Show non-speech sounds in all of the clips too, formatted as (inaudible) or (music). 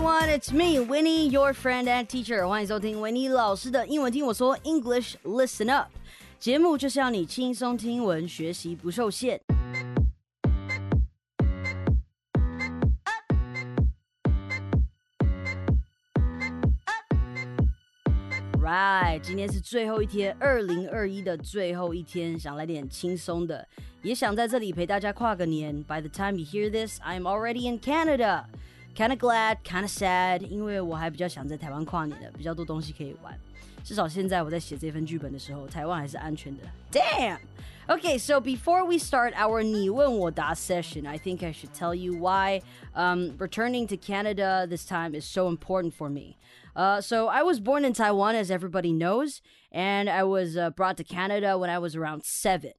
everyone, it's me, Winnie, your friend and teacher. 欢迎收听维尼老师的英文听我说 English Listen Up。节目就是要你轻松听英文，学习不受限。Right，今天是最后一天，二零二一的最后一天，想来点轻松的，也想在这里陪大家跨个年。By the time you hear this, I'm already in Canada. Kinda glad, kinda sad，因为我还比较想在台湾跨年的，比较多东西可以玩。至少现在我在写这份剧本的时候，台湾还是安全的。Damn. Okay, so before we start our 你问我答 session, I think I should tell you why um, returning to Canada this time is so important for me. Uh, so I was born in Taiwan, as everybody knows, and I was uh, brought to Canada when I was around seven.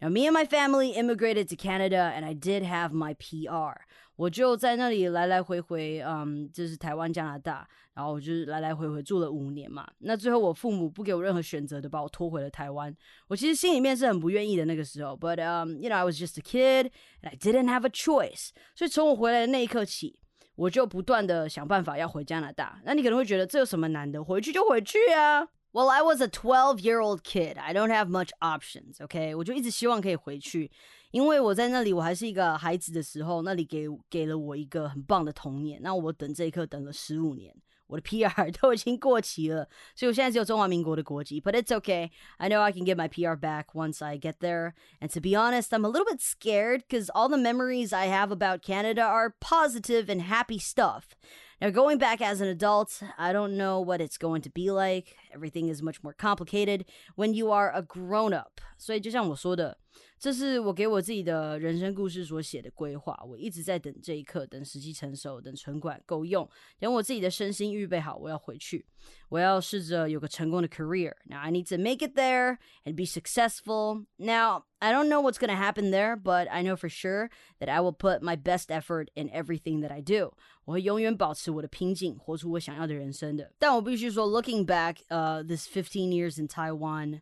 Now, me and my family immigrated to Canada, and I did have my PR. 我就在那里来来回回，嗯，就是台湾、加拿大，然后我就是来来回回住了五年嘛。那最后我父母不给我任何选择的，把我拖回了台湾。我其实心里面是很不愿意的那个时候，but um you know I was just a kid and I didn't have a choice。所以从我回来的那一刻起，我就不断的想办法要回加拿大。那你可能会觉得这有什么难的？回去就回去啊。Well, I was a 12 year old kid. I don't have much options. OK，我就一直希望可以回去。因为我在那里，我还是一个孩子的时候，那里给给了我一个很棒的童年。那我等这一刻等了十五年，我的 (laughs) PR 都已经过期了，所以我现在只有中华民国的国籍。But it's okay. I know I can get my PR back once I get there. And to be honest, I'm a little bit scared because all the memories I have about Canada are positive and happy stuff. Now, going back as an adult, I don't know what it's going to be like. Everything is much more complicated when you are a grown up. 所以就像我说的，这是我给我自己的人生故事所写的规划。我一直在等这一刻，等时机成熟，等存款够用，等我自己的身心预备好，我要回去。 我要试着有个成功的 career. Now I need to make it there and be successful. Now I don't know what's going to happen there, but I know for sure that I will put my best effort in everything that I do. 我会永远保持我的拼劲，活出我想要的人生的。但我必须说，looking back, uh, this 15 years in Taiwan.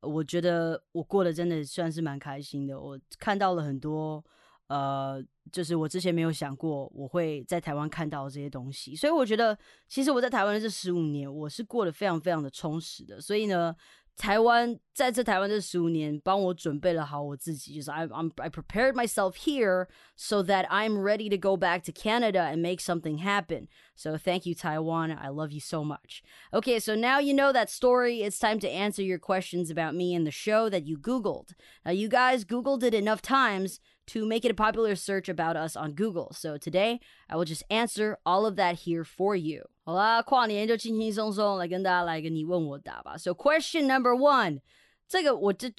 我觉得我过得真的算是蛮开心的。我看到了很多， 呃，就是我之前没有想过我会在台湾看到这些东西。所以我觉得，其实我在台湾的这十五年，我是过得非常非常的充实的。所以呢。台湾在这台湾这十五年，帮我准备了好我自己，就是 I I'm I prepared myself here so that I'm ready to go back to Canada and make something happen. So thank you, Taiwan. I love you so much. Okay, so now you know that story. It's time to answer your questions about me and the show that you Googled. Now, you guys Googled it enough times to make it a popular search about us on Google. So today, I will just answer all of that here for you. 好啦，跨年就轻轻松松来跟大家来个你问我答吧。So question number one，这个我这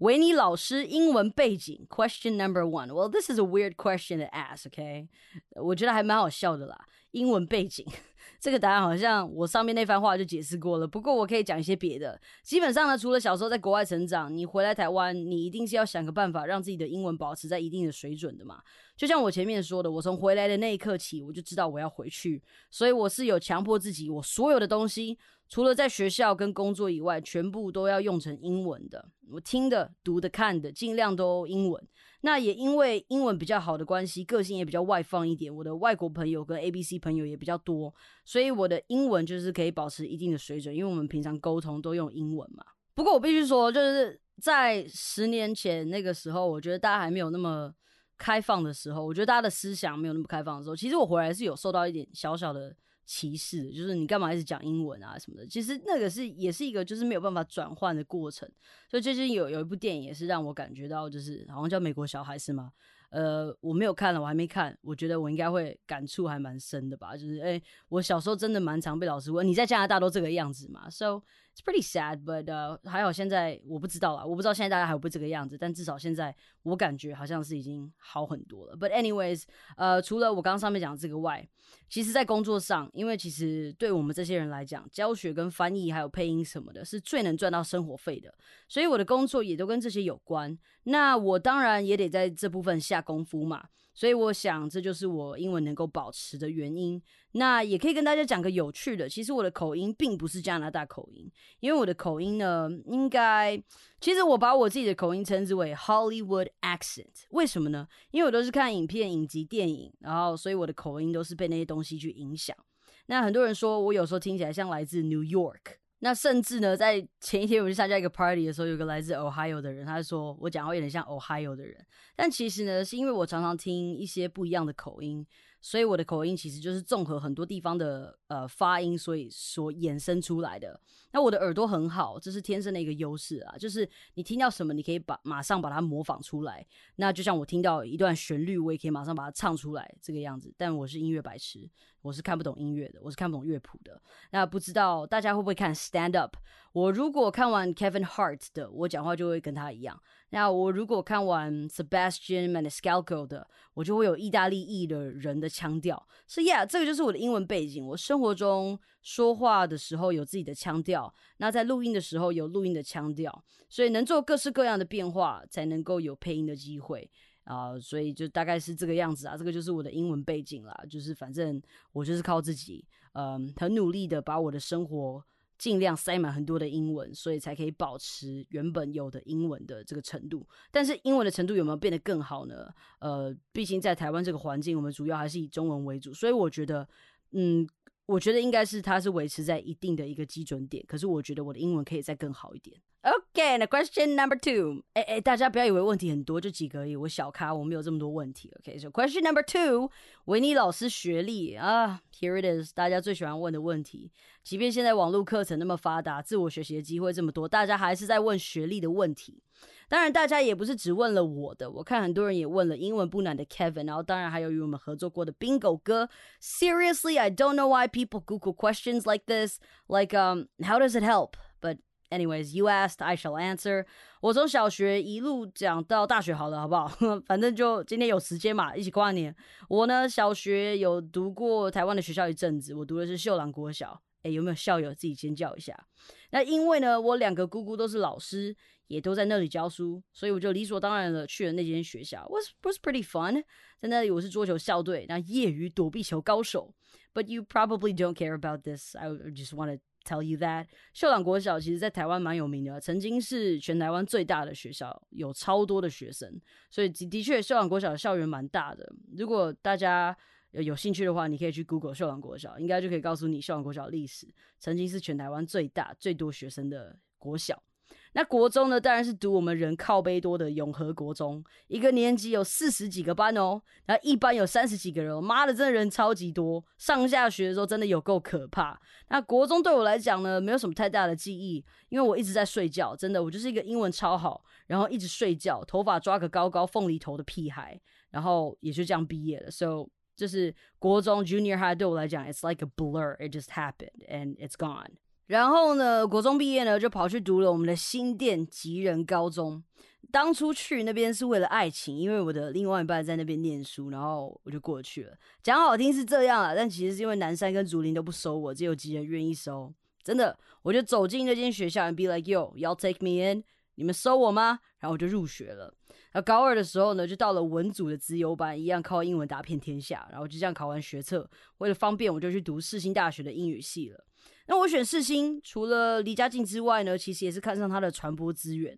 维尼老师英文背景。Question number (laughs) one. Well, this is a weird question to ask. OK，我觉得还蛮好笑的啦。英文背景。 这个答案好像我上面那番话就解释过了，不过我可以讲一些别的。基本上呢，除了小时候在国外成长，你回来台湾，你一定是要想个办法让自己的英文保持在一定的水准的嘛。就像我前面说的，我从回来的那一刻起，我就知道我要回去，所以我是有强迫自己，我所有的东西。除了在学校跟工作以外，全部都要用成英文的。我听的、读的、看的，尽量都英文。那也因为英文比较好的关系，个性也比较外放一点。我的外国朋友跟 A、B、C 朋友也比较多，所以我的英文就是可以保持一定的水准。因为我们平常沟通都用英文嘛。不过我必须说，就是在十年前那个时候，我觉得大家还没有那么开放的时候，我觉得大家的思想没有那么开放的时候，其实我回来是有受到一点小小的。歧视，就是你干嘛一直讲英文啊什么的？其实那个是也是一个就是没有办法转换的过程。所以最近有有一部电影也是让我感觉到，就是好像叫《美国小孩》是吗？呃，我没有看了，我还没看。我觉得我应该会感触还蛮深的吧。就是，哎，我小时候真的蛮常被老师问：“你在加拿大都这个样子嘛？”So it's pretty sad, but 呃，还好现在我不知道啊，我不知道现在大家还会不这个样子。但至少现在我感觉好像是已经好很多了。But anyways，呃，除了我刚刚上面讲的这个外，其实在工作上，因为其实对我们这些人来讲，教学跟翻译还有配音什么的，是最能赚到生活费的。所以我的工作也都跟这些有关。那我当然也得在这部分下。功夫嘛，所以我想这就是我英文能够保持的原因。那也可以跟大家讲个有趣的，其实我的口音并不是加拿大口音，因为我的口音呢，应该其实我把我自己的口音称之为 Hollywood accent。为什么呢？因为我都是看影片、影集、电影，然后所以我的口音都是被那些东西去影响。那很多人说我有时候听起来像来自 New York。那甚至呢，在前一天我去参加一个 party 的时候，有个来自 Ohio 的人，他就说我讲话有点像 Ohio 的人，但其实呢，是因为我常常听一些不一样的口音，所以我的口音其实就是综合很多地方的呃发音，所以所衍生出来的。那我的耳朵很好，这是天生的一个优势啊，就是你听到什么，你可以把马上把它模仿出来。那就像我听到一段旋律，我也可以马上把它唱出来这个样子。但我是音乐白痴。我是看不懂音乐的，我是看不懂乐谱的。那不知道大家会不会看 stand up？我如果看完 Kevin Hart 的，我讲话就会跟他一样。那我如果看完 Sebastian Maniscalco 的，我就会有意大利裔的人的腔调。是，Yeah，这个就是我的英文背景。我生生活中说话的时候有自己的腔调，那在录音的时候有录音的腔调，所以能做各式各样的变化，才能够有配音的机会。啊，所以就大概是这个样子啊，这个就是我的英文背景啦，就是反正我就是靠自己，嗯，很努力的把我的生活尽量塞满很多的英文，所以才可以保持原本有的英文的这个程度。但是英文的程度有没有变得更好呢？呃，毕竟在台湾这个环境，我们主要还是以中文为主，所以我觉得，嗯，我觉得应该是它是维持在一定的一个基准点。可是我觉得我的英文可以再更好一点。Okay, now question number two. 哎哎，大家不要以为问题很多，就几个而已。我小咖，我没有这么多问题。Okay, so question number two. 维尼老师学历啊，Here it is. 大家最喜欢问的问题。即便现在网络课程那么发达，自我学习的机会这么多，大家还是在问学历的问题。当然，大家也不是只问了我的，我看很多人也问了英文不难的 Kevin，然后当然还有与我们合作过的 Bingo 哥。Seriously, I don't know why people Google questions like this. Like, um, how does it help? But Anyways, you asked, I shall answer. 我从小学一路讲到大学，好了，好不好？反正就今天有时间嘛，一起跨年。我呢，小学有读过台湾的学校一阵子，我读的是秀朗国小。哎，有没有校友自己尖叫一下？那因为呢，我两个姑姑都是老师，也都在那里教书，所以我就理所当然的去了那间学校。Was was pretty fun. 在那里我是桌球校队，那业余躲避球高手。But you probably don't care about this. I just want to. Tell you that，秀朗国小其实在台湾蛮有名的，曾经是全台湾最大的学校，有超多的学生，所以的确秀朗国小的校园蛮大的。如果大家有兴趣的话，你可以去 Google 秀朗国小，应该就可以告诉你秀朗国小历史，曾经是全台湾最大、最多学生的国小。那国中呢，当然是读我们人靠背多的永和国中，一个年级有四十几个班哦，然后一班有三十几个人，妈的，真的人超级多，上下学的时候真的有够可怕。那国中对我来讲呢，没有什么太大的记忆，因为我一直在睡觉，真的，我就是一个英文超好，然后一直睡觉，头发抓个高高凤梨头的屁孩，然后也就这样毕业了。So 就是国中 Junior High 对我来讲，It's like a blur, it just happened and it's gone. 然后呢，国中毕业呢，就跑去读了我们的新店吉人高中。当初去那边是为了爱情，因为我的另外一半在那边念书，然后我就过去了。讲好听是这样啊，但其实是因为南山跟竹林都不收我，只有吉人愿意收。真的，我就走进那间学校，and be like yo，y'all take me in，你们收我吗？然后我就入学了。那高二的时候呢，就到了文组的资优班，一样靠英文打遍天下。然后就这样考完学测，为了方便，我就去读世新大学的英语系了。那我选世新，除了离家近之外呢，其实也是看上它的传播资源。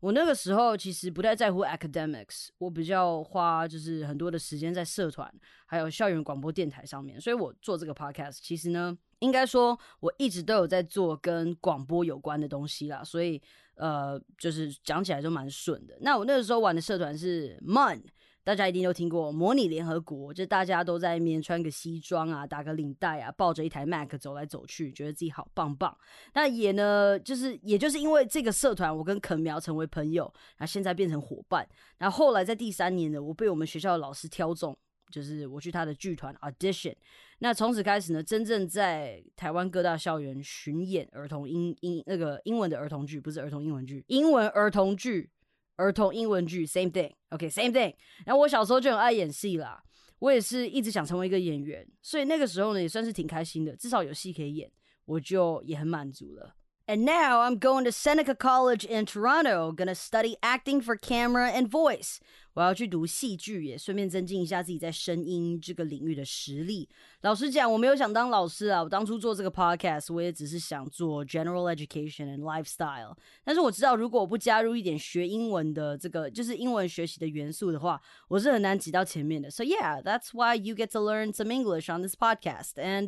我那个时候其实不太在乎 academics，我比较花就是很多的时间在社团还有校园广播电台上面。所以我做这个 podcast，其实呢，应该说我一直都有在做跟广播有关的东西啦。所以呃，就是讲起来就蛮顺的。那我那个时候玩的社团是 MON。大家一定都听过模拟联合国，就大家都在里面穿个西装啊，打个领带啊，抱着一台 Mac 走来走去，觉得自己好棒棒。那也呢，就是也就是因为这个社团，我跟肯苗成为朋友，然后现在变成伙伴。然后后来在第三年呢，我被我们学校的老师挑中，就是我去他的剧团 audition。那从此开始呢，真正在台湾各大校园巡演儿童英英那个英文的儿童剧，不是儿童英文剧，英文儿童剧。儿童英文剧，same thing，OK，same thing。然后我小时候就很爱演戏啦，我也是一直想成为一个演员，所以那个时候呢也算是挺开心的，至少有戏可以演，我就也很满足了。And now I'm going to Seneca College in Toronto, gonna study acting for camera and voice. 我要去读戏剧，也顺便增进一下自己在声音这个领域的实力。老实讲，我没有想当老师啊，我当初做这个 podcast，我也只是想做 general education and lifestyle。但是我知道，如果我不加入一点学英文的这个就是英文学习的元素的话，我是很难挤到前面的。So yeah, that's why you get to learn some English on this podcast. And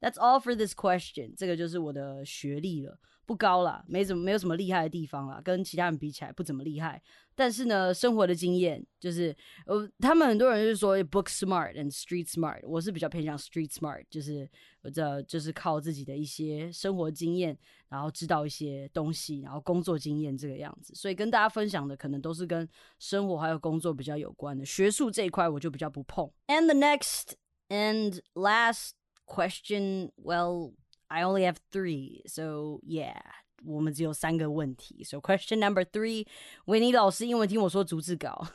that's all for this question. 这个就是我的学历了。不高啦，没怎么没有什么厉害的地方啦，跟其他人比起来不怎么厉害。但是呢，生活的经验就是，呃，他们很多人就是说 book smart and street smart，我是比较偏向 street smart，就是我这就是靠自己的一些生活经验，然后知道一些东西，然后工作经验这个样子。所以跟大家分享的可能都是跟生活还有工作比较有关的，学术这一块我就比较不碰。And the next and last question, well. I only have three, so yeah. 我们只有三个问题。So question number three，维尼老师英文听我说逐字稿。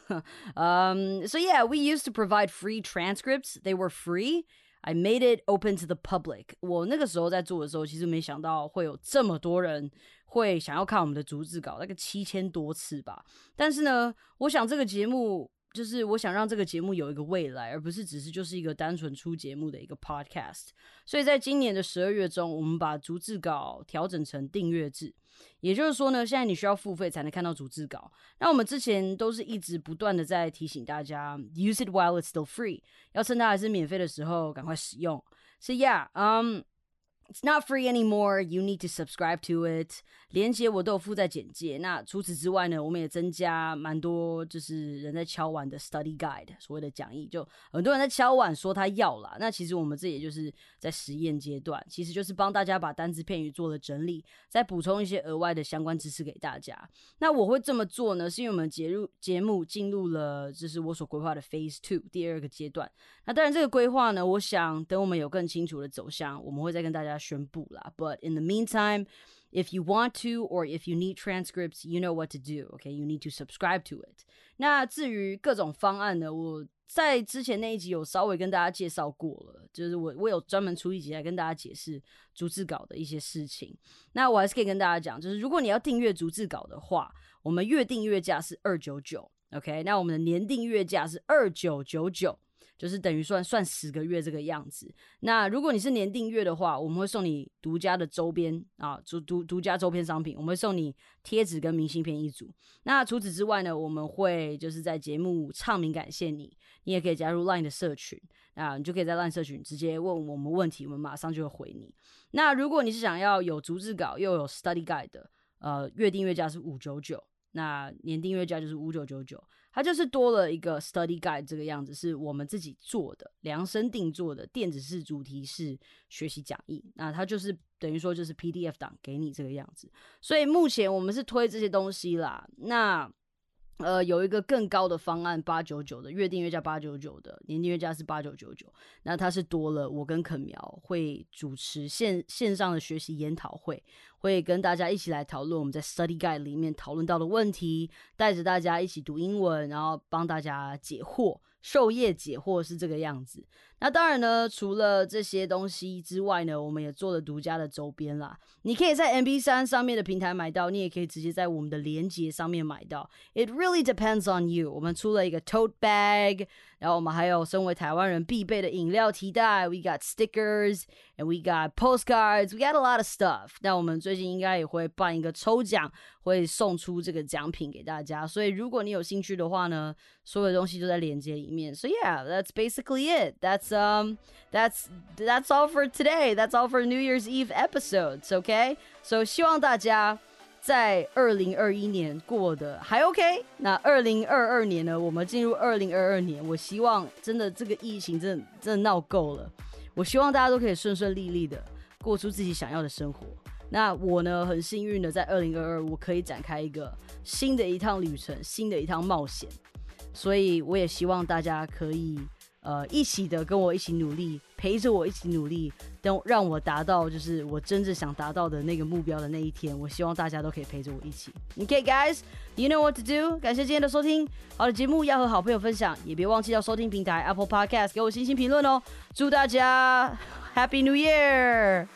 um, (laughs) so yeah, we used to provide free transcripts. They were free. I made it open to the public. 我那个时候在做的时候，其实没想到会有这么多人会想要看我们的逐字稿，那个七千多次吧。但是呢，我想这个节目 就是我想让这个节目有一个未来，而不是只是就是一个单纯出节目的一个 podcast。所以在今年的十二月中，我们把逐字稿调整成订阅制，也就是说呢，现在你需要付费才能看到逐字稿。那我们之前都是一直不断的在提醒大家，use it while it's still free，要趁它还是免费的时候赶快使用。So yeah，嗯。It's not free anymore. You need to subscribe to it. 连接我都有附在简介。那除此之外呢，我们也增加蛮多，就是人在敲碗的 study guide，所谓的讲义，就很多人在敲碗说他要啦。那其实我们这也就是在实验阶段，其实就是帮大家把单字片语做了整理，再补充一些额外的相关知识给大家。那我会这么做呢，是因为我们节入节目进入了就是我所规划的 phase two 第二个阶段。那当然这个规划呢，我想等我们有更清楚的走向，我们会再跟大家。宣布啦。But in the meantime, if you want to or if you need transcripts, you know what to do. Okay, you need to subscribe to it. 那至于各种方案呢，我在之前那一集有稍微跟大家介绍过了，就是我我有专门出一集来跟大家解释逐字稿的一些事情。那我还是可以跟大家讲，就是如果你要订阅逐字稿的话，我们月订阅价是二九九，OK，那我们的年订阅价是二九九九。就是等于算算十个月这个样子。那如果你是年订阅的话，我们会送你独家的周边啊，独独独家周边商品，我们会送你贴纸跟明信片一组。那除此之外呢，我们会就是在节目唱名感谢你，你也可以加入 LINE 的社群啊，你就可以在 LINE 社群直接问我们问题，我们马上就会回你。那如果你是想要有逐字稿又有 study guide 的，呃，月订阅价是五九九，那年订阅价就是五九九九。它就是多了一个 study guide 这个样子，是我们自己做的量身定做的电子式主题式学习讲义。那它就是等于说就是 PDF 档给你这个样子。所以目前我们是推这些东西啦。那呃，有一个更高的方案，八九九的月订阅价八九九的年订阅价是八九九九。那它是多了，我跟肯苗会主持线线上的学习研讨会，会跟大家一起来讨论我们在 Study Guide 里面讨论到的问题，带着大家一起读英文，然后帮大家解惑。授业解惑是这个样子。那当然呢，除了这些东西之外呢，我们也做了独家的周边啦。你可以在 M P 三上面的平台买到，你也可以直接在我们的链接上面买到。It really depends on you。我们出了一个 tote bag，然后我们还有身为台湾人必备的饮料提袋。We got stickers and we got postcards. We got a lot of stuff。那我们最近应该也会办一个抽奖，会送出这个奖品给大家。所以如果你有兴趣的话呢，所有东西都在链接里面。So yeah, that's basically it. That's um that's that's all for today. That's all for New Year's Eve episodes, okay? So 希望大家 在二零二一年过得还 OK。那二零二二年呢？我们进入二零二二年，我希望真的这个疫情真的真的闹够了。我希望大家都可以顺顺利利的过出自己想要的生活。那我呢，很幸运的在二零二二，我可以展开一个新的一趟旅程，新的一趟冒险。所以我也希望大家可以。呃，一起的跟我一起努力，陪着我一起努力，等让我达到就是我真正想达到的那个目标的那一天。我希望大家都可以陪着我一起。Okay, guys, you know what to do。感谢今天的收听，好的节目要和好朋友分享，也别忘记要收听平台 Apple Podcast 给我星星评论哦。祝大家 Happy New Year！